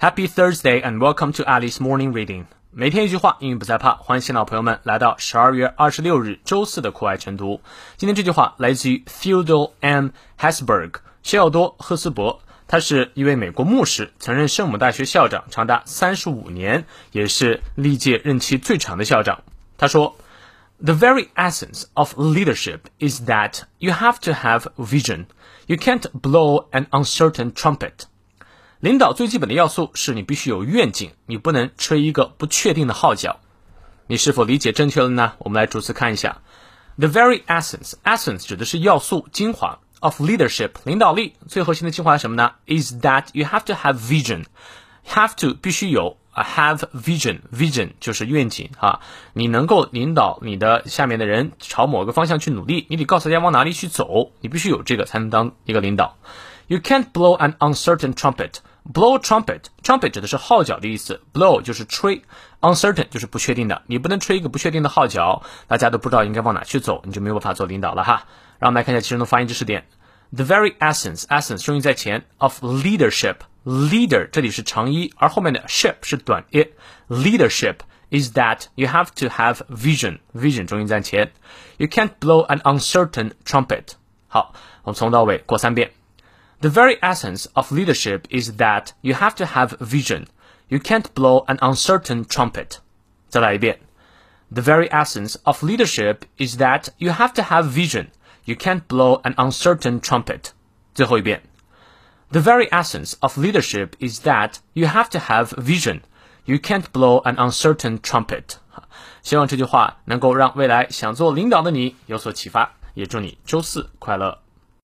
Happy Thursday and welcome to Alice Morning Reading。每天一句话，英语不再怕。欢迎新老朋友们来到十二月二十六日周四的酷艾晨读。今天这句话来自于 Theodore M. Hesburgh，谢奥多·赫斯伯，他是一位美国牧师，曾任圣母大学校长长达三十五年，也是历届任期最长的校长。他说：“The very essence of leadership is that you have to have vision. You can't blow an uncertain trumpet.” 领导最基本的要素是你必须有愿景，你不能吹一个不确定的号角。你是否理解正确了呢？我们来逐词看一下。The very essence，essence 指的是要素、精华 of leadership，领导力最核心的精华是什么呢？Is that you have to have vision。have to 必须有，have vision，vision 就是愿景啊。你能够领导你的下面的人朝某个方向去努力，你得告诉大家往哪里去走，你必须有这个才能当一个领导。You can't blow an uncertain trumpet。blow trumpet. 指的是号角的意思，blow 就是吹，uncertain 就是不确定的，你不能吹一个不确定的号角，大家都不知道应该往哪去走，你就没有办法做领导了哈。让我们来看一下其中的发音知识点，the very essence，essence 用于在前，of leadership，leader 这里是长一，而后面的 ship 是短一，leadership。is that you have to have vision. Vision 重音在前。You can't blow an uncertain trumpet. 好，我们从头到尾过三遍。The very essence of leadership is that you have to have vision. You can't blow an uncertain trumpet. 再来一遍. The very essence of leadership is that you have to have vision. You can't blow an uncertain trumpet. 最后一遍. The very essence of leadership is that you have to have vision. You can't blow an uncertain trumpet. 希望这句话能够让未来想做领导的你有所启发，也祝你周四快乐。